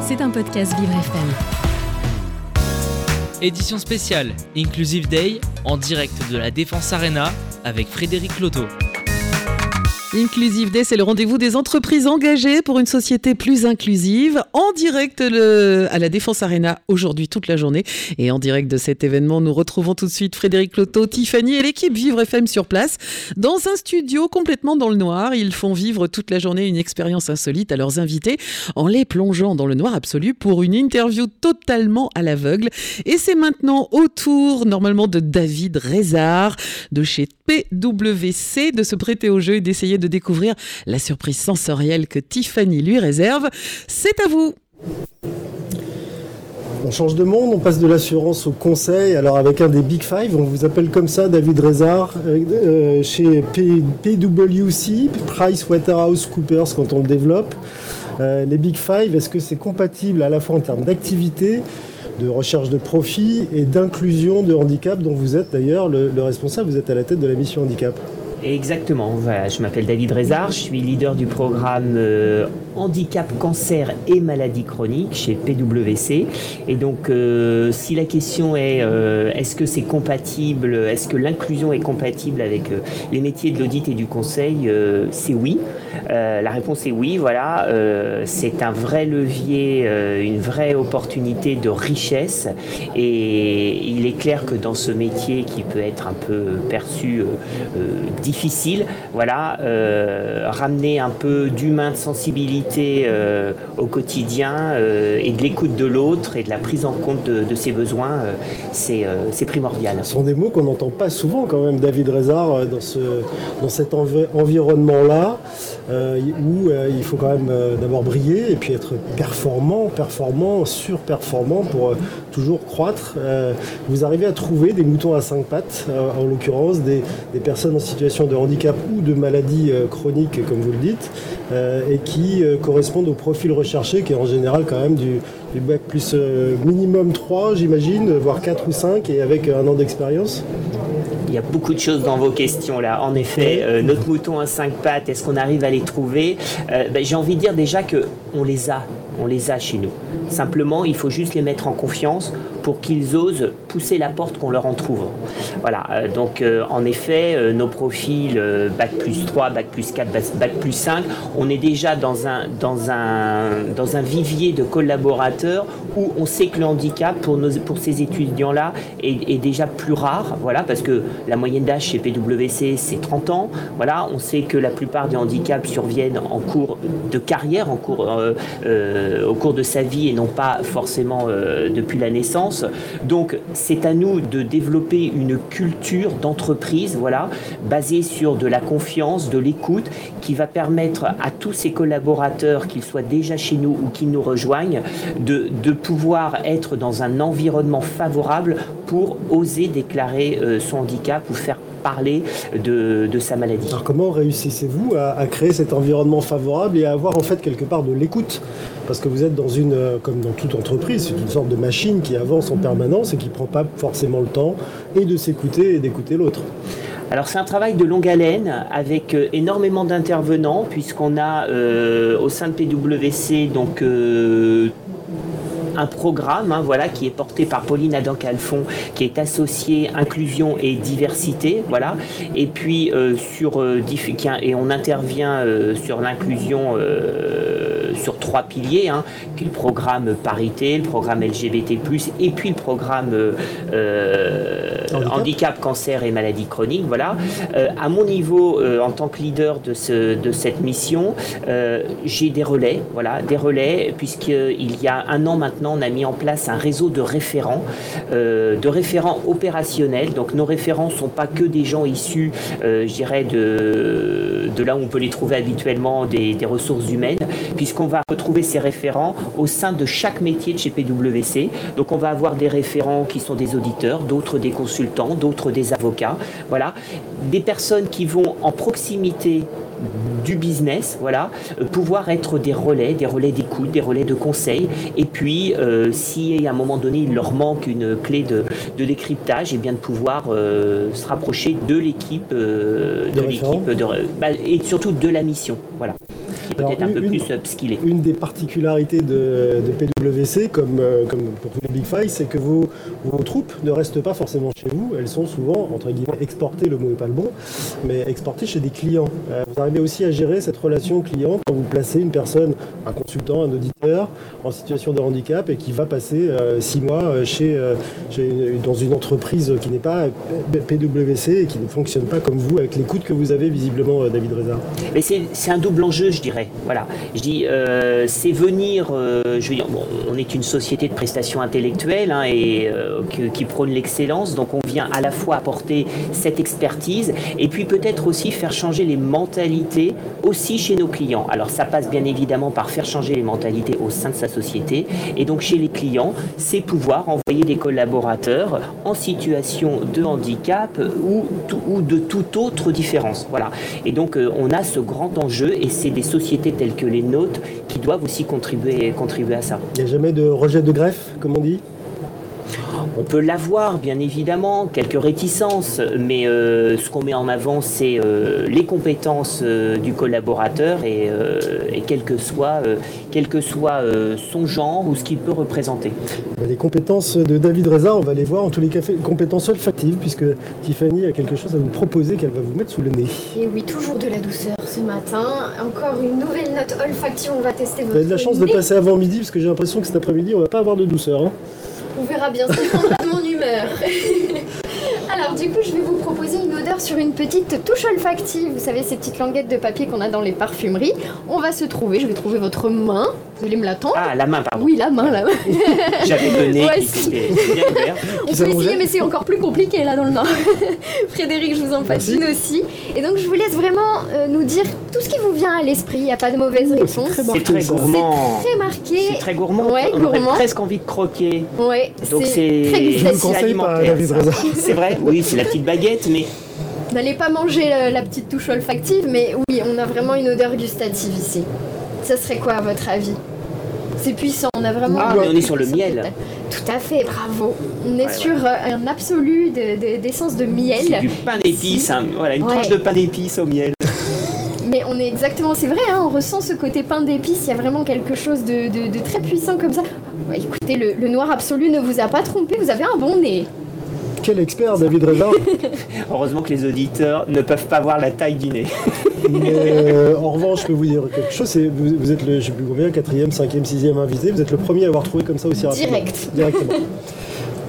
C'est un podcast Vivre FM. Édition spéciale Inclusive Day en direct de la Défense Arena avec Frédéric Loto. Inclusive Day, c'est le rendez-vous des entreprises engagées pour une société plus inclusive. En direct à la Défense Arena aujourd'hui toute la journée. Et en direct de cet événement, nous retrouvons tout de suite Frédéric Loto, Tiffany et l'équipe Vivre FM sur place. Dans un studio complètement dans le noir, ils font vivre toute la journée une expérience insolite à leurs invités en les plongeant dans le noir absolu pour une interview totalement à l'aveugle. Et c'est maintenant au tour normalement de David Rézard de chez PWC de se prêter au jeu et d'essayer de découvrir la surprise sensorielle que Tiffany lui réserve. C'est à vous on change de monde, on passe de l'assurance au conseil. Alors avec un des Big Five, on vous appelle comme ça, David Rezard, euh, euh, chez PwC, PricewaterhouseCoopers quand on le développe. Euh, les Big Five, est-ce que c'est compatible à la fois en termes d'activité, de recherche de profit et d'inclusion de handicap dont vous êtes d'ailleurs le, le responsable, vous êtes à la tête de la mission handicap? Exactement. je m'appelle David Rézard, je suis leader du programme euh, handicap, cancer et maladies chroniques chez PwC. Et donc, euh, si la question est euh, est-ce que c'est compatible, est-ce que l'inclusion est compatible avec les métiers de l'audit et du conseil, c'est oui. la réponse est oui. Voilà, c'est un vrai levier, une vraie opportunité de richesse. Et il est clair que dans ce métier qui peut être un peu perçu difficile. Voilà, euh, ramener un peu d'humain, de sensibilité euh, au quotidien euh, et de l'écoute de l'autre et de la prise en compte de, ses besoins, c'est primordial. Ce sont des mots qu'on n'entend pas souvent quand même, David Rézard, dans, ce, dans cet environnement-là, où il faut quand même d'abord briller et puis être performant, performant, surperformant pour toujours croître. vous arrivez à trouver des moutons à cinq pattes, en l'occurrence des, des personnes en situation de handicap ou de maladie euh, chronique, comme vous le dites, euh, et qui euh, correspondent au profil recherché, qui est en général quand même du, bac plus minimum 3, j'imagine, voire 4 ou 5, et avec un an d'expérience il y a beaucoup de choses dans vos questions là. En effet, notre mouton à 5 pattes, est-ce qu'on arrive à les trouver? Ben, J'ai envie de dire déjà que on les a, on les a chez nous. Simplement, il faut juste les mettre en confiance pour qu'ils osent pousser la porte qu'on leur en trouve. Voilà, euh, donc euh, en effet, euh, nos profils Bac plus 3, Bac plus 4, Bac plus 5, on est déjà dans un, dans un, dans un vivier de collaborateurs où on sait que le handicap pour, nos, pour ces étudiants-là est, déjà plus rare, voilà, parce que la moyenne d'âge chez PwC c'est 30 ans, voilà, on sait que la plupart des handicaps surviennent en cours de carrière, en cours, au cours de sa vie et non pas forcément depuis la naissance. Donc c'est à nous de développer une culture d'entreprise, voilà, basée sur de la confiance, de l'écoute, qui va permettre à tous ces collaborateurs, qu'ils soient déjà chez nous ou qu'ils nous rejoignent, de, pouvoir être dans un environnement favorable pour oser déclarer euh, son handicap ou faire parler de, sa maladie. Alors comment réussissez-vous à, créer cet environnement favorable et à avoir en fait quelque part de l'écoute? Parce que vous êtes dans une, euh, comme dans toute entreprise, c'est une sorte de machine qui avance en permanence et qui ne prend pas forcément le temps et de s'écouter et d'écouter l'autre. Alors c'est un travail de longue haleine avec euh, énormément d'intervenants puisqu'on a euh, au sein de PwC donc un programme hein, voilà, qui est porté par Pauline Adam-Calfon, qui est associé inclusion et diversité. Voilà. Et puis, euh, sur, euh, et on intervient euh, sur l'inclusion sur trois piliers, hein, qui le programme parité, le programme LGBT, et puis le programme handicap. cancer et maladie chronique. Voilà. à mon niveau, en tant que leader de, ce, de cette mission, j'ai des relais, voilà, des relais, puisqu'il y a un an maintenant, on a mis en place un réseau de référents, euh, de référents opérationnels. Donc nos référents ne sont pas que des gens issus, euh, je dirais, de, de là où on peut les trouver habituellement, des, ressources humaines, puisqu'on va retrouver ces référents au sein de chaque métier de chez PwC. Donc on va avoir des référents qui sont des auditeurs, d'autres des consultants, d'autres des avocats. Voilà, des personnes qui vont en proximité du business, voilà, euh, pouvoir être des relais, des relais d'écoute, des relais de conseil. Et puis, euh, si à un moment donné il leur manque une clé de, décryptage, et eh bien de pouvoir euh, se rapprocher de l'équipe, de l'équipe, bah, et surtout de la mission, voilà. Peut-être un peu une, plus upskillés. Une des particularités de, de PwC, comme, comme pour tous les Big Five, c'est que vos, vos troupes ne restent pas forcément chez vous. Sont souvent, entre guillemets, exportées, le mot n'est pas le bon, mais exportées chez des clients. vous arrivez aussi à gérer cette relation client quand vous placez une personne, un consultant, un auditeur, en situation de handicap et qui va passer six mois chez, chez, dans une entreprise qui n'est pas PwC et qui ne fonctionne pas comme vous avec les coûts que vous avez visiblement, David Reza. Mais c'est un double enjeu, je dirais. Voilà, je dis, euh, c'est venir. Euh, je veux bon, on est une société de prestations intellectuelles hein, et euh, qui, qui, prône l'excellence, donc on vient à la fois apporter cette expertise et puis peut-être aussi faire changer les mentalités aussi chez nos clients. Alors ça passe bien évidemment par faire changer les mentalités au sein de sa société et donc chez les clients, c'est pouvoir envoyer des collaborateurs en situation de handicap ou, de toute autre différence. Voilà. Et donc on a ce grand enjeu et c'est des sociétés telles que les nôtres qui doivent aussi contribuer à ça. Il n'y a jamais de rejet de greffe, comme on dit? On peut l'avoir, bien évidemment, quelques réticences, mais euh, ce qu'on met en avant, c'est euh, les compétences euh, du collaborateur et, quel que soit, quel que soit son genre ou ce qu'il peut représenter. Les compétences de David Reza, on va les voir en tous les cas, compétences olfactives, puisque Tiffany a quelque chose à vous proposer qu'elle va vous mettre sous le nez. Et oui, toujours de la douceur ce matin. Encore une nouvelle note olfactive, on va tester votre Vous avez de la chance de passer avant midi, parce que j'ai l'impression que cet après-midi, on va pas avoir de douceur. Hein. On verra bien, ça de mon humeur. Alors du coup, je vais vous proposer une odeur sur une petite touche olfactive. Vous savez, ces petites languettes de papier qu'on a dans les parfumeries. On va se trouver, je vais trouver votre main. Vous allez me la tendre Ah, la main, pardon. Oui, la main, la main. J'avais donné Ouais, si. On peut essayer, mais c'est encore plus compliqué là dans le Nord. Frédéric, je vous en une aussi. Et donc, je vous laisse vraiment euh, nous dire tout ce qui vous vient à l'esprit. Il n'y a pas de mauvaise réponse. très C'est très gourmand. Très marqué. C'est très gourmand. Ouais, on aurait gourmand. presque envie de croquer. Ouais, Donc c'est très gustatif. C'est vrai, oui, c'est la petite baguette, mais N'allez pas manger la, la petite touche olfactive, mais oui, on a vraiment une odeur gustative ici. Ça serait quoi à votre avis? C'est puissant, on a vraiment. Ah, mais on est sur le miel. Tout à fait, bravo. On est Ouais, sur euh, un absolu de- de- d'essence de, miel. c'est du pain d'épices, hein, voilà, une Ouais. tranche de pain d'épices au miel. Mais on est exactement, c'est vrai, hein, on ressent ce côté pain d'épices, il y a vraiment quelque chose de, de- de très puissant comme ça. Ouais, écoutez, le, le noir absolu ne vous a pas trompé, vous avez un bon nez. Quel expert, David Reza. Heureusement que les auditeurs ne peuvent pas voir la taille du nez. Mais euh, en revanche, je peux vous dire quelque chose. c'est- Vous, vous êtes le, je sais plus combien, quatrième, cinquième, sixième invité. Vous êtes le premier à avoir trouvé comme ça aussi rapidement. Direct. Directement.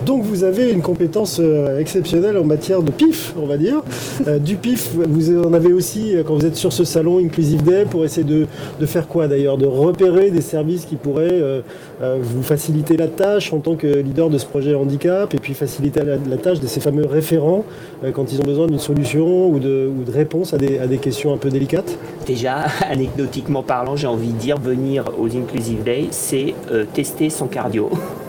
Donc vous avez une compétence euh, exceptionnelle en matière de pif, on va dire. Euh, du pif, vous en avez aussi euh, quand vous êtes sur ce salon Inclusive Day pour essayer de, faire quoi d'ailleurs? De repérer des services qui pourraient vous faciliter la tâche en tant que leader de ce projet handicap et puis faciliter la, tâche de ces fameux référents quand ils ont besoin d'une solution ou de, réponse à des, questions un peu délicates? Déjà, anecdotiquement parlant, j'ai envie de dire, venir aux Inclusive Day, c'est tester son cardio.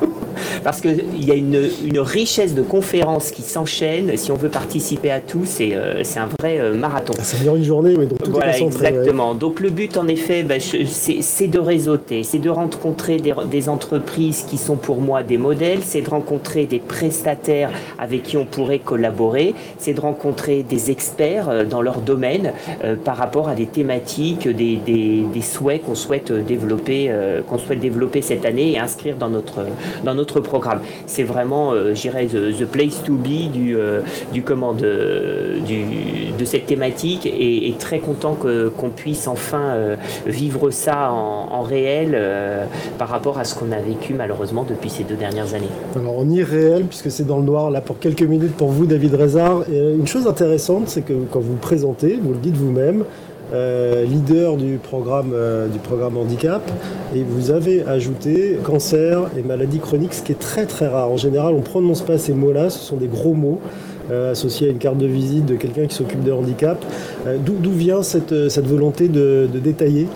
Parce qu'il y a une, une richesse de conférences qui s'enchaînent. Si on veut participer à tout, c'est euh, un vrai euh, marathon. Ça dure une journée, mais donc tout Voilà, est concentré. ouais. exactement. Donc le but, en effet, bah, c'est de réseauter, c'est de rencontrer des, des entreprises qui sont pour moi des modèles, c'est de rencontrer des prestataires avec qui on pourrait collaborer, c'est de rencontrer des experts euh, dans leur domaine euh, par rapport à des thématiques, des, des- des souhaits qu'on souhaite développer, qu'on souhaite développer cette année et inscrire dans notre dans notre programme. C'est vraiment, euh, je dirais, the, the place to be du euh, du comment de du, de cette thématique et, très content qu'on puisse enfin euh, vivre ça en, en réel euh, par rapport à ce qu'on a vécu malheureusement depuis ces deux dernières années. Alors on y est réel puisque c'est dans le noir là pour quelques minutes pour vous David Rezard. Euh, une chose intéressante c'est que quand vous vous présentez, vous le dites vous-même, euh, leader du programme, euh, du programme handicap et vous avez ajouté cancer et maladie chronique ce qui est très très rare. En général on ne prononce pas ces mots-là, ce sont des gros mots. euh, associés à une carte de visite de quelqu'un qui s'occupe de handicap. D'où vient cette, cette volonté de détailler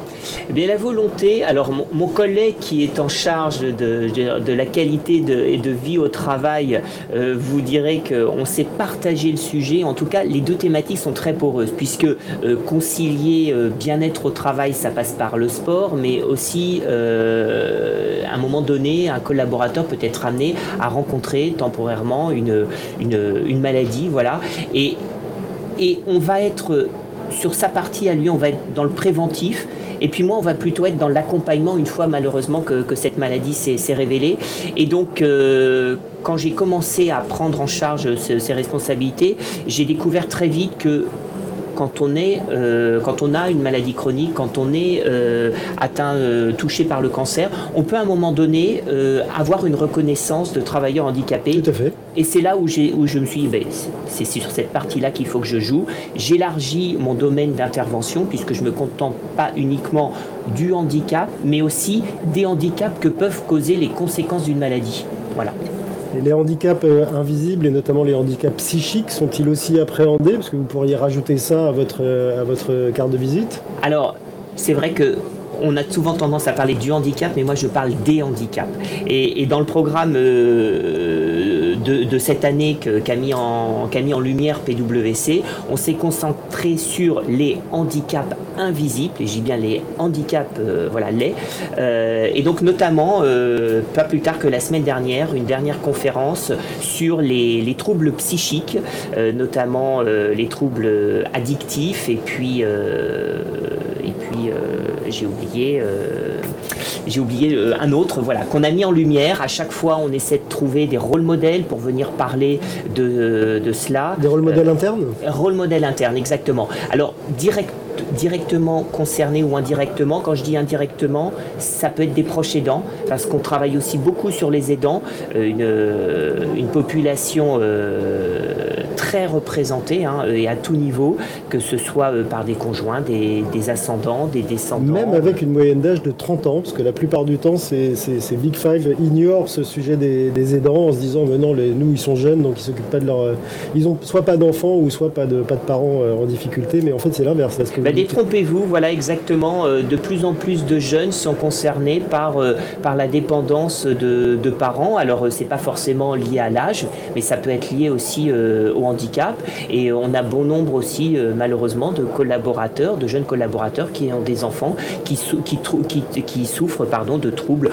Eh bien, la volonté, alors mon, collègue qui est en charge de, la qualité de, vie au travail euh, vous dirait qu'on s'est partagé le sujet. En tout cas, les deux thématiques sont très poreuses, puisque euh, concilier euh, bien-être au travail, ça passe par le sport, mais aussi, à un moment donné, un collaborateur peut être amené à rencontrer temporairement une, une, une maladie. Voilà. Et, et on va être sur sa partie à lui, on va être dans le préventif Et puis moi, on va plutôt être dans l'accompagnement une fois malheureusement que, cette maladie s'est révélée. Et donc, euh, quand j'ai commencé à prendre en charge ces responsabilités, j'ai découvert très vite que quand on, est, euh, quand on a une maladie chronique, quand on est euh, atteint, euh, touché par le cancer, on peut à un moment donné avoir une reconnaissance de travailleur handicapé. Tout à fait. Et c'est là où, où je me suis dit, ben, c'est sur cette partie-là qu'il faut que je joue. J'élargis mon domaine d'intervention puisque je ne me contente pas uniquement du handicap, mais aussi des handicaps que peuvent causer les conséquences d'une maladie. Voilà les handicaps euh, invisibles et notamment les handicaps psychiques sont-ils aussi appréhendés? Parce que vous pourriez rajouter ça à votre, euh, à votre carte de visite? Alors, c'est vrai que on a souvent tendance à parler du handicap, mais moi je parle des handicaps. Et, dans le programme euh, de, cette année qu'a mis, en, lumière PwC, on s'est concentré sur les handicaps invisibles, et j'ai bien les handicaps, euh, voilà, les. Euh, et donc notamment, pas plus tard que la semaine dernière, une dernière conférence sur les, les troubles psychiques, notamment les troubles addictifs et puis, et puis j'ai oublié, euh, j'ai oublié euh, un autre, voilà, qu'on a mis en lumière. À chaque fois, on essaie de trouver des rôles modèles pour venir parler de, de cela. Des rôles modèles internes? Rôles modèles internes, exactement. Alors, direct, directement concernés ou indirectement. Quand je dis indirectement, ça peut être des proches aidants, parce qu'on travaille aussi beaucoup sur les aidants, euh, une, une population très représentée hein, et à tout niveau, que ce soit euh, par des conjoints, des, ascendants, des descendants. Même avec une moyenne d'âge de 30 ans, parce que la plupart du temps, ces, Big Five ignorent ce sujet des, aidants en se disant mais non, les, nous ils sont jeunes donc ils s'occupent pas de leur. Euh, ils ont soit pas d'enfants ou soit pas de, pas de parents euh, en difficulté, mais en fait c'est l'inverse. Bah, détrompez-vous, voilà exactement. de plus en plus de jeunes sont concernés par, par la dépendance de, parents. Alors c'est pas forcément lié à l'âge, mais ça peut être lié aussi au handicap et on a bon nombre aussi, euh, malheureusement, de collaborateurs, de jeunes collaborateurs qui ont des enfants qui, qui souffrent pardon, de troubles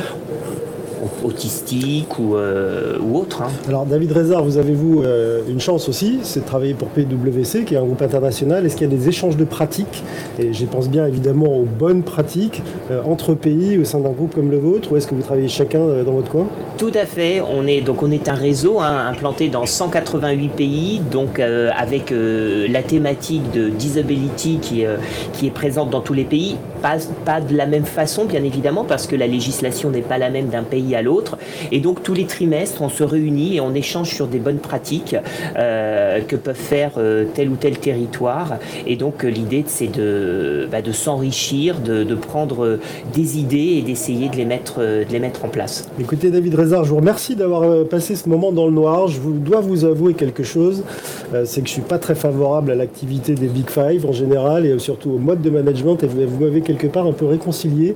autistique ou, euh, ou autre. Hein. Alors David Rézard, vous avez vous euh, une chance aussi, c'est de travailler pour PwC, qui est un groupe international. Est-ce qu'il y a des échanges de pratiques? Et je pense bien évidemment aux bonnes pratiques euh, entre pays au sein d'un groupe comme le vôtre, ou est-ce que vous travaillez chacun dans votre coin? Tout à fait. On est donc on est un réseau hein, implanté dans 188 pays, donc avec la thématique de disability qui, qui est présente dans tous les pays. Pas, de la même façon, bien évidemment, parce que la législation n'est pas la même d'un pays à l'autre. Et donc tous les trimestres, on se réunit et on échange sur des bonnes pratiques euh, que peuvent faire euh, tel ou tel territoire. Et donc euh, l'idée, c'est de, bah, s'enrichir, de, prendre des idées et d'essayer de, les mettre, de les mettre en place. Écoutez David Rézard, je vous remercie d'avoir passé ce moment dans le noir. Je vous, dois vous avouer quelque chose, c'est que je suis pas très favorable à l'activité des Big Five en général et surtout au mode de management. Et vous, quelque part un peu réconcilié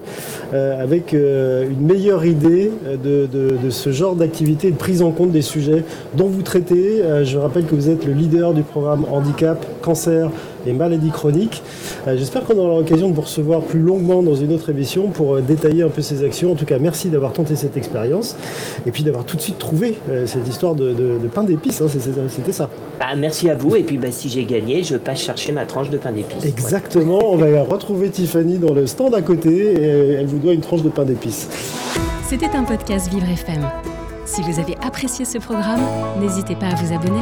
avec une meilleure idée de, ce genre d'activité de prise en compte des sujets dont vous traitez. Euh, je rappelle que vous êtes le leader du programme handicap, cancer et maladies chroniques. Euh, j'espère qu'on aura l'occasion de vous recevoir plus longuement dans une autre émission pour euh, détailler un peu ces actions. En tout cas, merci d'avoir tenté cette expérience et puis d'avoir tout de suite trouvé cette histoire de, pain d'épices. Hein, c'était ça. Bah, merci à vous. Et puis, bah, si j'ai gagné, je passe chercher ma tranche de pain d'épices. Exactement. On va retrouver Tiffany dans le stand à côté et elle vous doit une tranche de pain d'épices. C'était un podcast Vivre FM. Si vous avez apprécié ce programme, n'hésitez pas à vous abonner.